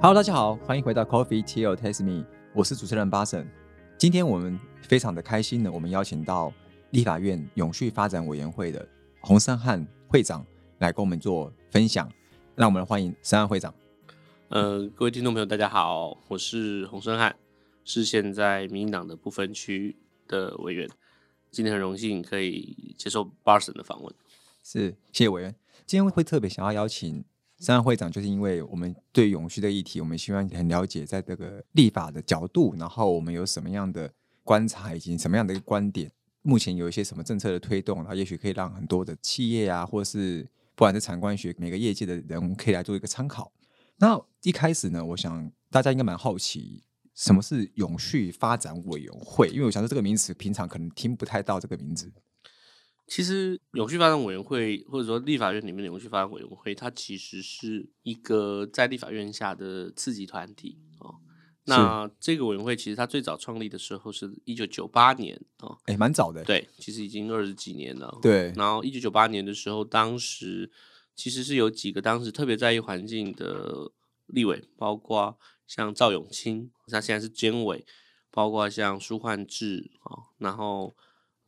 Hello，大家好，欢迎回到 Coffee Tea Taste Me，我是主持人巴神。今天我们非常的开心呢，我们邀请到立法院永续发展委员会的洪生汉会长来跟我们做分享。让我们欢迎生汉会长。呃，各位听众朋友，大家好，我是洪生汉，是现在民进党的不分区的委员。今天很荣幸可以接受巴神的访问。是，谢谢委员。今天会特别想要邀请三会长，就是因为我们对永续的议题，我们希望很了解，在这个立法的角度，然后我们有什么样的观察，以及什么样的一个观点。目前有一些什么政策的推动，然后也许可以让很多的企业啊，或是不管是产官学每个业界的人，可以来做一个参考。那一开始呢，我想大家应该蛮好奇，什么是永续发展委员会？因为我想说这个名词平常可能听不太到这个名字。其实，永续发展委员会或者说立法院里面的永续发展委员会，它其实是一个在立法院下的次级团体哦。那这个委员会其实它最早创立的时候是一九九八年哦，哎，蛮早的。对，其实已经二十几年了。对。然后一九九八年的时候，当时其实是有几个当时特别在意环境的立委，包括像赵永清，他现在是监委，包括像舒焕智啊，然后。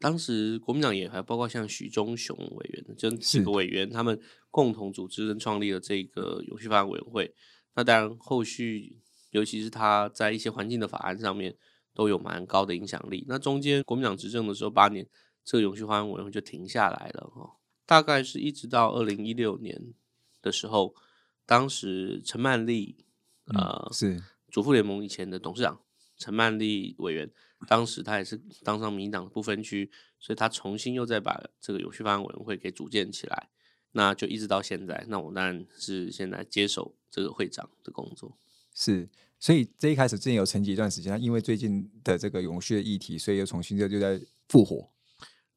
当时国民党也还包括像许忠雄委员，就几个委员，他们共同组织跟创立了这个永续发展委员会。那当然，后续尤其是他在一些环境的法案上面都有蛮高的影响力。那中间国民党执政的时候八年，这个永续发展委员会就停下来了哈。大概是一直到二零一六年的时候，当时陈曼丽呃是主妇联盟以前的董事长陈曼丽委员。当时他也是当上民党的不分区，所以他重新又再把这个有序发展委员会给组建起来，那就一直到现在。那我当然是现在接手这个会长的工作。是，所以这一开始之前有沉寂一段时间，因为最近的这个永续的议题，所以又重新就就在复活。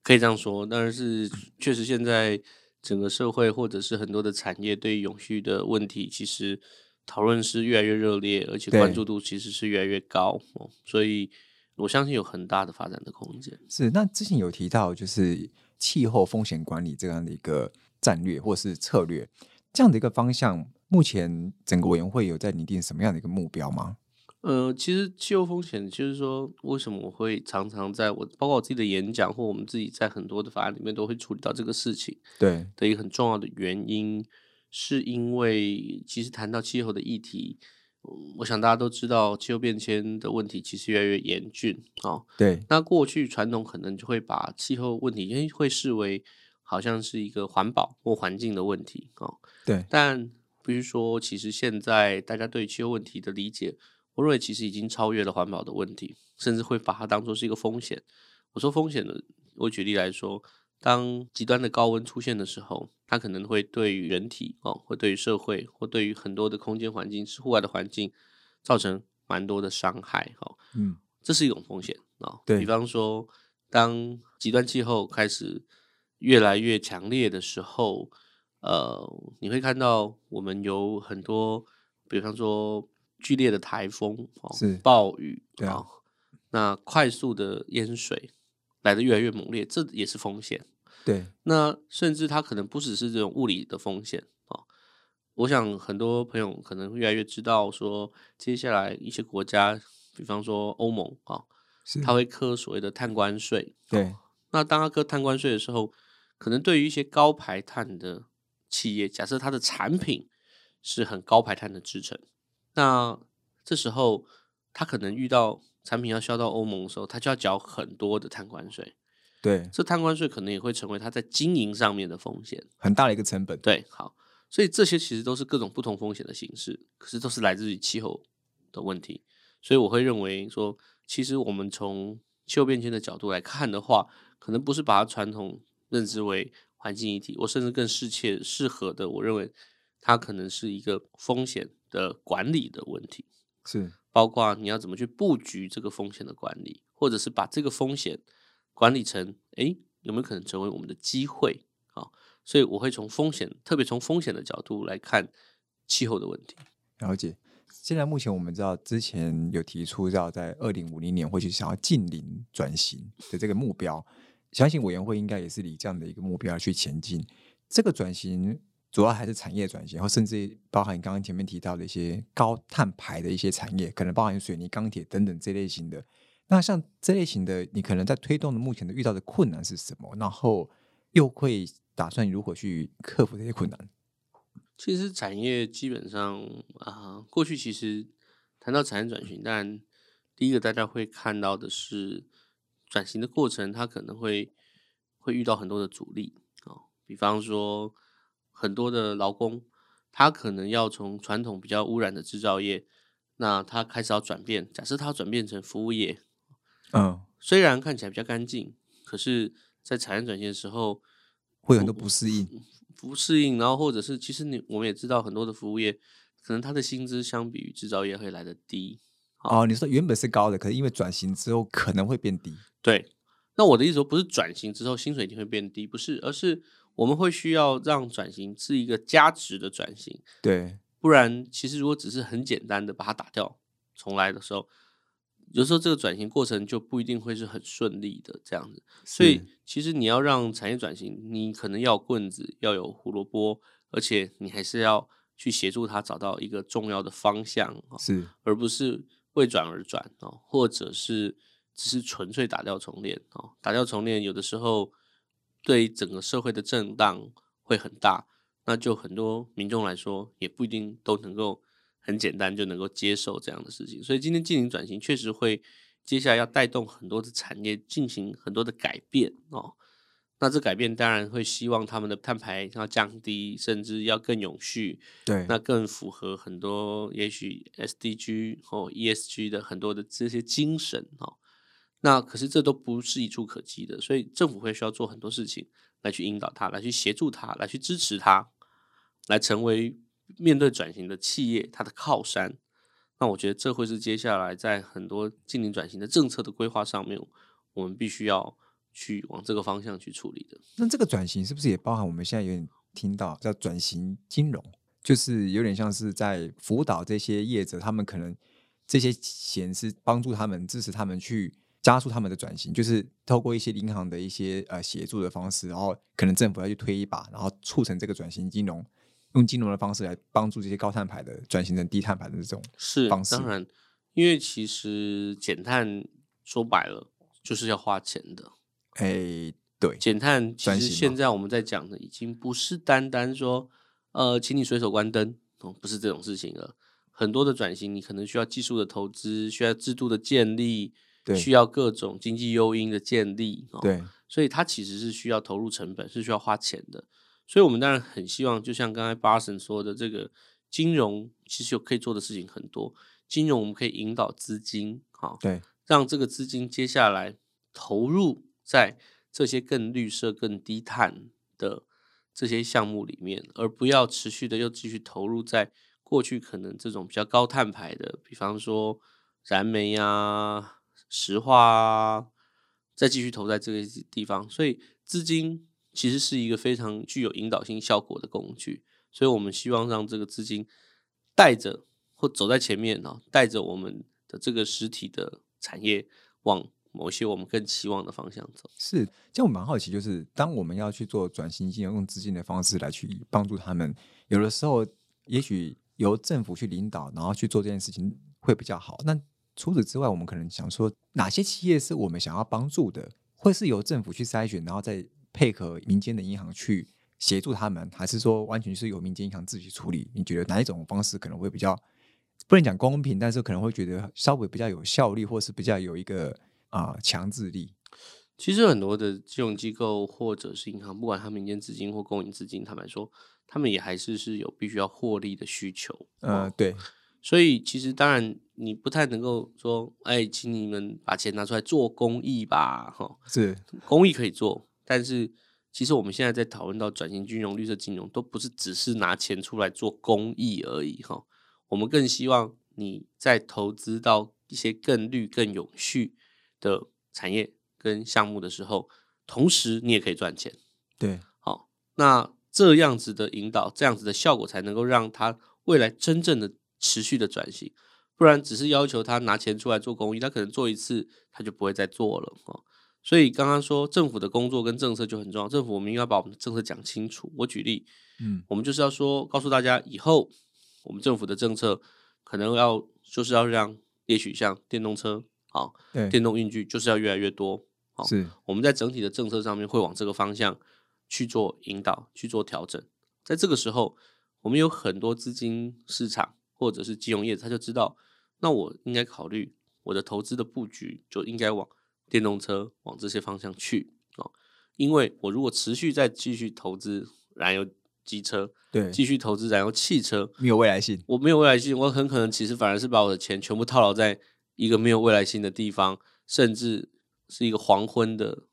可以这样说，但是确实现在整个社会或者是很多的产业对永续的问题，其实讨论是越来越热烈，而且关注度其实是越来越高。所以。我相信有很大的发展的空间。是，那之前有提到就是气候风险管理这样的一个战略或是策略，这样的一个方向，目前整个委员会有在拟定什么样的一个目标吗？呃，其实气候风险就是说，为什么我会常常在我包括我自己的演讲或我们自己在很多的法案里面都会处理到这个事情。对，的一个很重要的原因，是因为其实谈到气候的议题。我想大家都知道，气候变迁的问题其实越来越严峻哦。对，那过去传统可能就会把气候问题，因为会视为好像是一个环保或环境的问题哦。对，但必须说，其实现在大家对气候问题的理解，我认为其实已经超越了环保的问题，甚至会把它当做是一个风险。我说风险的，我举例来说。当极端的高温出现的时候，它可能会对于人体哦，会对于社会，或对于很多的空间环境，是户外的环境，造成蛮多的伤害哈。嗯，这是一种风险啊。对比方说，当极端气候开始越来越强烈的时候，呃，你会看到我们有很多，比方说剧烈的台风哦，是暴雨啊，那快速的淹水来的越来越猛烈，这也是风险。对，那甚至它可能不只是这种物理的风险啊。我想很多朋友可能越来越知道，说接下来一些国家，比方说欧盟啊，他会科所谓的碳关税。对，那当他科碳关税的时候，可能对于一些高排碳的企业，假设它的产品是很高排碳的制成，那这时候他可能遇到产品要销到欧盟的时候，他就要缴很多的碳关税。对，这贪官税可能也会成为他在经营上面的风险，很大的一个成本。对，好，所以这些其实都是各种不同风险的形式，可是都是来自于气候的问题。所以我会认为说，其实我们从气候变迁的角度来看的话，可能不是把它传统认知为环境议题，我甚至更适切适合的，我认为它可能是一个风险的管理的问题，是包括你要怎么去布局这个风险的管理，或者是把这个风险。管理层，哎，有没有可能成为我们的机会啊？所以我会从风险，特别从风险的角度来看气候的问题。了解。现在目前我们知道，之前有提出要在二零五零年或许想要近零转型的这个目标，相信委员会应该也是以这样的一个目标去前进。这个转型主要还是产业转型，然后甚至包含刚刚前面提到的一些高碳排的一些产业，可能包含水泥、钢铁等等这类型的。那像这类型的，你可能在推动的目前的遇到的困难是什么？然后又会打算如何去克服这些困难？其实产业基本上啊，过去其实谈到产业转型，但第一个大家会看到的是转型的过程，它可能会会遇到很多的阻力啊，比方说很多的劳工，他可能要从传统比较污染的制造业，那他开始要转变，假设他转变成服务业。嗯，虽然看起来比较干净，可是，在产业转型的时候，会有很多不适应，不适应。然后，或者是，其实你我们也知道，很多的服务业，可能它的薪资相比于制造业会来的低。哦，你说原本是高的，可是因为转型之后可能会变低。对，那我的意思说，不是转型之后薪水一定会变低，不是，而是我们会需要让转型是一个价值的转型。对，不然，其实如果只是很简单的把它打掉重来的时候。有时候这个转型过程就不一定会是很顺利的这样子，所以其实你要让产业转型，你可能要棍子，要有胡萝卜，而且你还是要去协助他找到一个重要的方向，是，而不是为转而转哦，或者是只是纯粹打掉重练哦，打掉重练有的时候对整个社会的震荡会很大，那就很多民众来说也不一定都能够。很简单就能够接受这样的事情，所以今天进行转型确实会接下来要带动很多的产业进行很多的改变哦。那这改变当然会希望他们的碳排要降低，甚至要更永续。对，那更符合很多也许 SDG 或 ESG 的很多的这些精神哦。那可是这都不是一触可及的，所以政府会需要做很多事情来去引导他，来去协助他，来去支持他，来成为。面对转型的企业，它的靠山，那我觉得这会是接下来在很多近邻转型的政策的规划上面，我们必须要去往这个方向去处理的。那这个转型是不是也包含我们现在有点听到叫转型金融，就是有点像是在辅导这些业者，他们可能这些钱是帮助他们支持他们去加速他们的转型，就是透过一些银行的一些呃协助的方式，然后可能政府要去推一把，然后促成这个转型金融。用金融的方式来帮助这些高碳排的转型成低碳排的这种是方式，当然，因为其实减碳说白了就是要花钱的。哎，对，减碳其实现在我们在讲的已经不是单单说，呃，请你随手关灯哦，不是这种事情了。很多的转型，你可能需要技术的投资，需要制度的建立，需要各种经济诱因的建立。对，所以它其实是需要投入成本，是需要花钱的。所以，我们当然很希望，就像刚才巴神说的，这个金融其实有可以做的事情很多。金融我们可以引导资金，好，对，让这个资金接下来投入在这些更绿色、更低碳的这些项目里面，而不要持续的又继续投入在过去可能这种比较高碳排的，比方说燃煤啊、石化啊，再继续投在这个地方。所以资金。其实是一个非常具有引导性效果的工具，所以我们希望让这个资金带着或走在前面呢，带着我们的这个实体的产业往某些我们更期望的方向走。是，这样我蛮好奇，就是当我们要去做转型金融，用资金的方式来去帮助他们，有的时候也许由政府去领导，然后去做这件事情会比较好。那除此之外，我们可能想说，哪些企业是我们想要帮助的，会是由政府去筛选，然后再。配合民间的银行去协助他们，还是说完全是由民间银行自己处理？你觉得哪一种方式可能会比较不能讲公平，但是可能会觉得稍微比较有效率，或是比较有一个啊强制力？其实很多的金融机构或者是银行，不管他民间资金或公营资金，坦白说，他们也还是是有必须要获利的需求。呃，对。所以其实当然你不太能够说，哎，请你们把钱拿出来做公益吧，哈，是公益可以做。但是，其实我们现在在讨论到转型金融、绿色金融，都不是只是拿钱出来做公益而已哈。我们更希望你在投资到一些更绿、更永续的产业跟项目的时候，同时你也可以赚钱。对，好，那这样子的引导，这样子的效果，才能够让它未来真正的持续的转型。不然，只是要求他拿钱出来做公益，他可能做一次，他就不会再做了哈。所以刚刚说政府的工作跟政策就很重要，政府我们应该把我们的政策讲清楚。我举例，嗯，我们就是要说告诉大家，以后我们政府的政策可能要就是要让，也许像电动车，啊，对，电动运具就是要越来越多。好是，我们在整体的政策上面会往这个方向去做引导、去做调整。在这个时候，我们有很多资金市场或者是金融业，他就知道，那我应该考虑我的投资的布局就应该往电动车往这些方向去哦。因为我如果持续再继续投资燃油机车，对，继续投资燃油汽车，没有未来性，我没有未来性，我很可能其实反而是把我的钱全部套牢在一个没有未来性的地方，甚至是一个黄昏的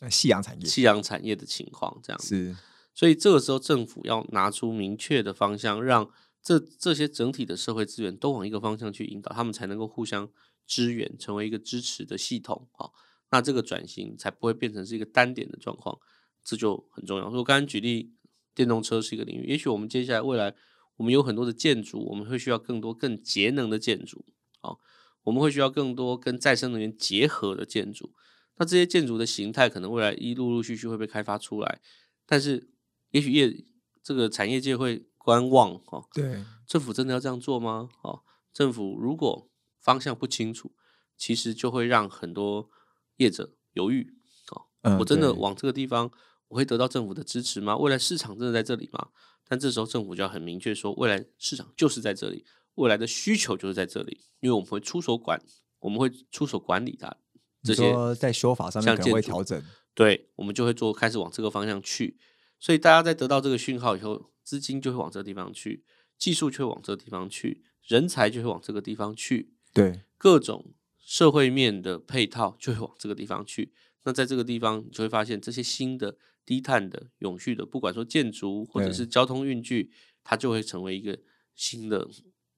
呃夕阳产业夕阳产业的情况，这样子。是，所以这个时候政府要拿出明确的方向，让这这些整体的社会资源都往一个方向去引导，他们才能够互相支援，成为一个支持的系统啊。那这个转型才不会变成是一个单点的状况，这就很重要。所以我刚刚举例，电动车是一个领域，也许我们接下来未来我们有很多的建筑，我们会需要更多更节能的建筑，啊，我们会需要更多跟再生能源结合的建筑。那这些建筑的形态可能未来一陆陆续续会被开发出来，但是也许业这个产业界会观望哦，对，政府真的要这样做吗？哦，政府如果方向不清楚，其实就会让很多业者犹豫哦。嗯我真的往这个地方，我会得到政府的支持吗？未来市场真的在这里吗？但这时候政府就要很明确说，未来市场就是在这里，未来的需求就是在这里，因为我们会出手管，我们会出手管理它这些在修法上面可能会调整，对，我们就会做开始往这个方向去。所以大家在得到这个讯号以后，资金就会往这个地方去，技术就会往这个地方去，人才就会往这个地方去，对，各种社会面的配套就会往这个地方去。那在这个地方，你就会发现这些新的低碳的、永续的，不管说建筑或者是交通运具，它就会成为一个新的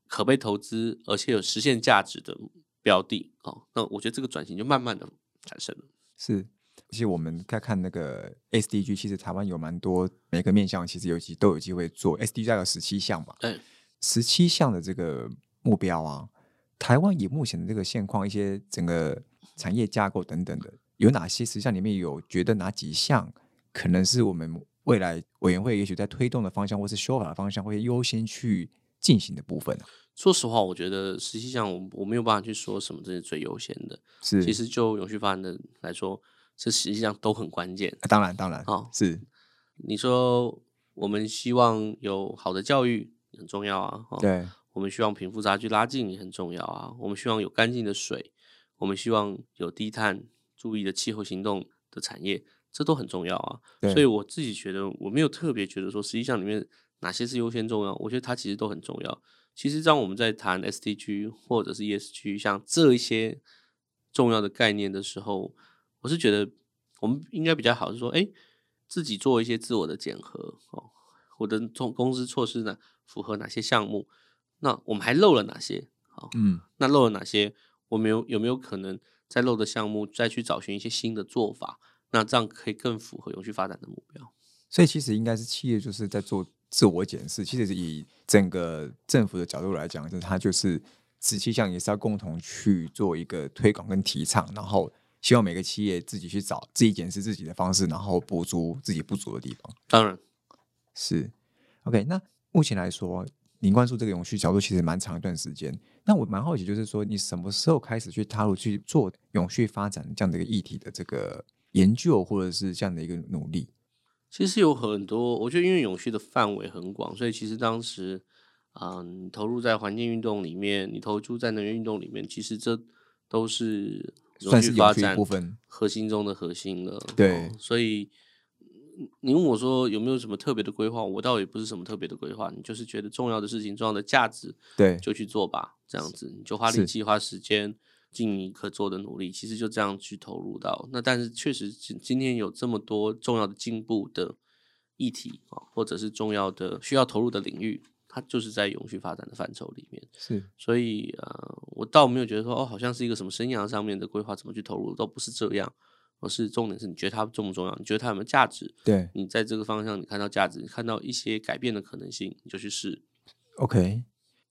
可被投资而且有实现价值的标的哦。那我觉得这个转型就慢慢的产生了。是。其实我们在看那个 SDG，其实台湾有蛮多每个面向，其实有机都有机会做 SDG，有十七项嘛。对，十七项的这个目标啊，台湾以目前的这个现况，一些整个产业架构等等的，有哪些实际上里面有觉得哪几项可能是我们未来委员会也许在推动的方向，或是修法的方向，会优先去进行的部分啊？说实话，我觉得实际上我我没有办法去说什么这是最优先的。是，其实就永续发展的来说，这实际上都很关键。啊当然当然哦是你说我们希望有好的教育很重要啊，哦，对我们希望贫富差距拉近也很重要啊，我们希望有干净的水，我们希望有低碳、注意的气候行动的产业，这都很重要啊。所以我自己觉得，我没有特别觉得说，实际上里面哪些是优先重要，我觉得它其实都很重要。其实当我们在谈 SDG 或者是 ESG 像这一些重要的概念的时候，我是觉得我们应该比较好是说，哎，自己做一些自我的检核哦，我的公公司措施呢符合哪些项目？那我们还漏了哪些？好，嗯那漏了哪些？我们有有没有可能在漏的项目再去找寻一些新的做法？那这样可以更符合永续发展的目标。所以其实应该是企业就是在做自我检视。其实是以整个政府的角度来讲，就是它就是十七项也是要共同去做一个推广跟提倡，然后希望每个企业自己去找自己检视自己的方式，然后补足自己不足的地方。当然，是 OK。那目前来说，您关注这个永续角度其实蛮长一段时间。那我蛮好奇，就是说你什么时候开始去踏入去做永续发展这样的一个议题的这个研究，或者是这样的一个努力？其实有很多，我觉得因为永续的范围很广，所以其实当时嗯、投入在环境运动里面，你投注在能源运动里面，其实这都是永算是发展部分。核心中的核心了。对哦所以嗯你问我说有没有什么特别的规划，我倒也不是什么特别的规划，你就是觉得重要的事情、重要的价值，对，就去做吧，这样子你就花力气、花时间，尽你可做的努力，其实就这样去投入到。那但是确实今今天有这么多重要的进步的议题啊，或者是重要的需要投入的领域，它就是在永续发展的范畴里面。是所以呃，我倒没有觉得说哦，好像是一个什么生涯上面的规划怎么去投入，都不是这样。而是重点是你觉得它重不重要？你觉得它有没有价值？对。你在这个方向你看到价值，你看到一些改变的可能性，你就去试。OK，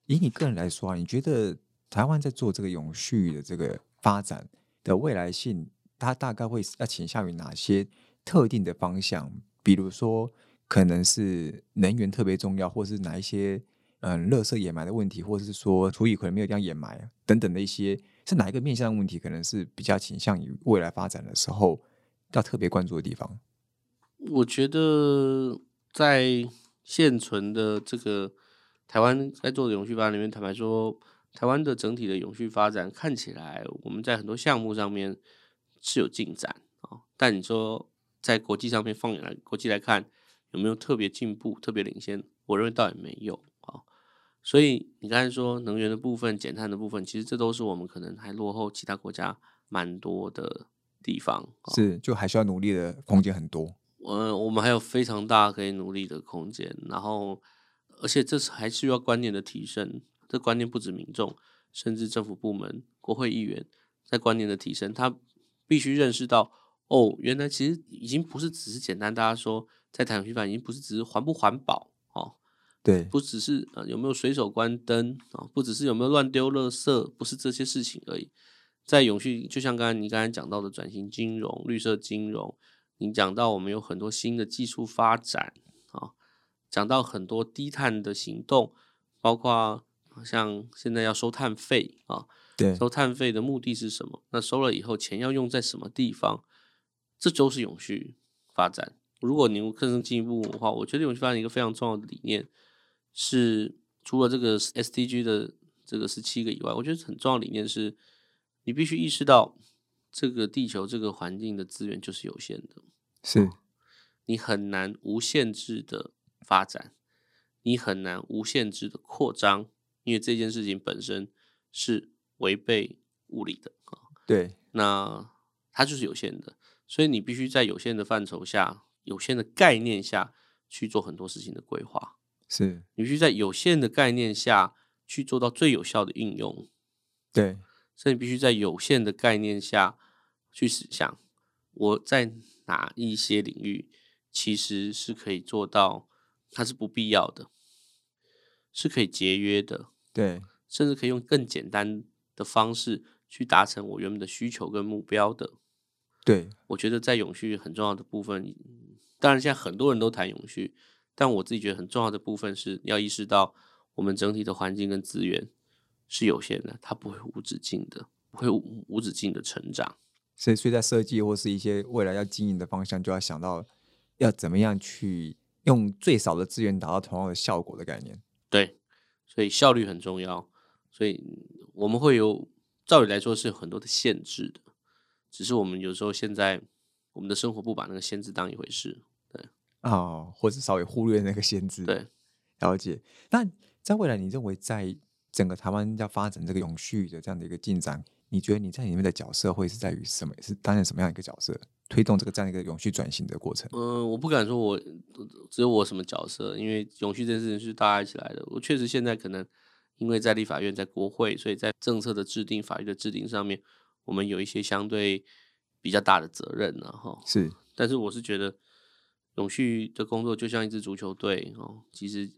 以你个人来说啊，你觉得台湾在做这个永续的这个发展的未来性它大概会要倾向于哪些特定的方向？比如说，可能是能源特别重要，或是哪一些嗯，垃圾掩埋的问题，或者是说处理可能没有这样掩埋等等的一些，是哪一个面向的问题，可能是比较倾向于未来发展的时候要特别关注的地方。我觉得在现存的这个台湾在做的永续发展里面，坦白说，台湾的整体的永续发展看起来，我们在很多项目上面是有进展啊。但你说在国际上面放眼来国际来看，有没有特别进步、特别领先？我认为倒也没有。所以你刚才说能源的部分、减碳的部分，其实这都是我们可能还落后其他国家蛮多的地方。是，就还需要努力的空间很多。嗯，我们还有非常大可以努力的空间，然后，而且这是还需要观念的提升。这观念不止民众，甚至政府部门、国会议员在观念的提升，他必须认识到，哦，原来其实已经不是只是简单大家说在谈永续发展，已经不是只是环不环保哦，对，不只是呃有没有随手关灯啊，不只是有没有乱丢垃圾，不是这些事情而已。在永续，就像刚才你刚才讲到的转型金融、绿色金融。你讲到我们有很多新的技术发展啊，讲到很多低碳的行动，包括像现在要收碳费啊，对，收碳费的目的是什么？那收了以后钱要用在什么地方？这都是永续发展。如果您更进一步的话，我觉得永续发展一个非常重要的理念是，除了这个 SDG 的这个十七个以外，我觉得很重要的理念是，你必须意识到这个地球这个环境的资源就是有限的。是，你很难无限制的发展，你很难无限制的扩张，因为这件事情本身是违背物理的啊。对，那它就是有限的，所以你必须在有限的范畴下、有限的概念下去做很多事情的规划。是，你必须在有限的概念下去做到最有效的应用。对，所以你必须在有限的概念下去想，我在。哪一些领域其实是可以做到，它是不必要的，是可以节约的，对，甚至可以用更简单的方式去达成我原本的需求跟目标的。对，我觉得在永续很重要的部分，当然现在很多人都谈永续，但我自己觉得很重要的部分是要意识到，我们整体的环境跟资源是有限的，它不会无止境的，不会无止境的成长。所以，所以在设计或是一些未来要经营的方向，就要想到要怎么样去用最少的资源达到同样的效果的概念。对，所以效率很重要。所以我们会有，照理来说是有很多的限制的，只是我们有时候现在我们的生活不把那个限制当一回事。对，哦，或者稍微忽略那个限制。对，了解。那在未来，你认为在整个台湾要发展这个永续的这样的一个进展？你觉得你在里面的角色会是在于什么？是担任什么样一个角色，推动这个这样一个永续转型的过程？嗯，我不敢说我只有我什么角色，因为永续这件事情是大家一起来的。我确实现在可能因为在立法院、在国会，所以在政策的制定、法律的制定上面，我们有一些相对比较大的责任然后。是，但是我是觉得永续的工作就像一支足球队哦，其实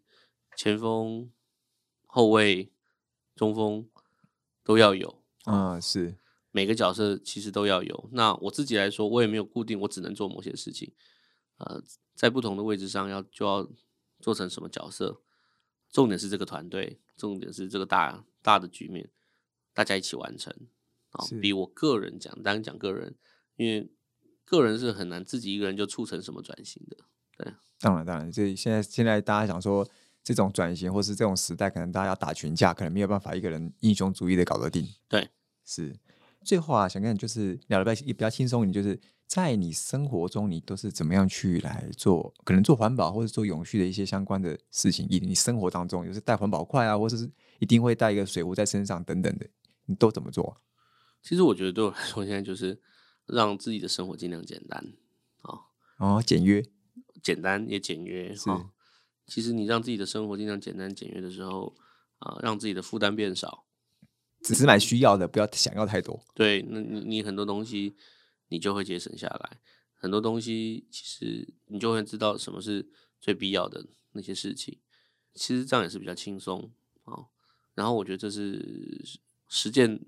前锋、后卫、中锋都要有。啊，是每个角色其实都要有。那我自己来说，我也没有固定，我只能做某些事情。呃，在不同的位置上要就要做成什么角色。重点是这个团队，重点是这个大大的局面，大家一起完成。啊，比我个人讲，单讲个人，因为个人是很难自己一个人就促成什么转型的。对，当然当然，这现在现在大家想说。这种转型或是这种时代，可能大家要打群架，可能没有办法一个人英雄主义的搞得定。对，是。最后啊，想跟你就是聊的比较也比较轻松，你就是在你生活中，你都是怎么样去来做？可能做环保或者做永续的一些相关的事情。以你生活当中，就是带环保筷啊，或者是一定会带一个水壶在身上等等的，你都怎么做？其实我觉得对我来说，现在就是让自己的生活尽量简单啊，哦，简约，简单也简约是。其实你让自己的生活尽量简单简约的时候，啊，让自己的负担变少，只是买需要的，不要想要太多。对，那你你很多东西你就会节省下来，很多东西其实你就会知道什么是最必要的那些事情。其实这样也是比较轻松啊。然后我觉得这是实践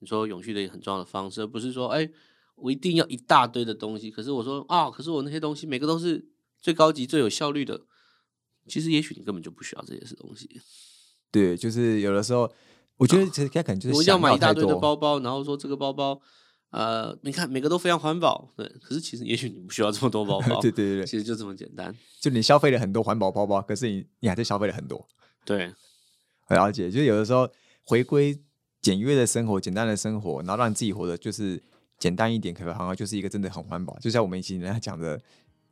你说永续的一个很重要的方式，而不是说哎，我一定要一大堆的东西。可是我说啊，可是我那些东西每个都是最高级、最有效率的。其实也许你根本就不需要这些东西。对，就是有的时候，我觉得其实他可能就是我想要买一大堆的包包，然后说这个包包，呃，你看每个都非常环保，对。可是其实也许你不需要这么多包 包，对对对对，其实就这么简单。就你消费了很多环保包包，可是你你还是消费了很多。对，我了解，就是有的时候回归简约的生活、简单的生活，然后让自己活得就是简单一点，可能好像就是一个真的很环保。就像我们以前人家讲的，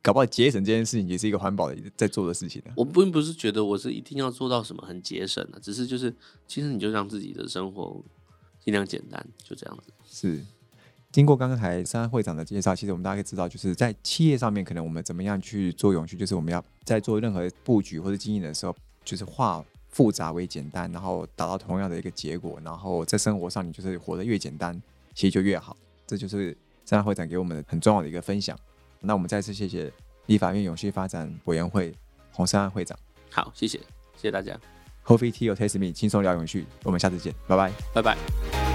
搞不好节省这件事情也是一个环保的在做的事情呢。我并不是觉得我是一定要做到什么很节省的，只是就是其实你就让自己的生活尽量简单，就这样子。是经过刚才三会长的介绍，其实我们大家可以知道，就是在企业上面，可能我们怎么样去做永续，就是我们要在做任何布局或者经营的时候，就是化复杂为简单，然后达到同样的一个结果，然后在生活上你就是活得越简单，其实就越好。这就是三会长给我们很重要的一个分享。那我们再次谢谢立法院永续发展委员会洪三安会长好，谢谢，谢谢大家，，Coffee Tea or Taste Me，轻松聊永续，我们下次见，拜拜。拜拜。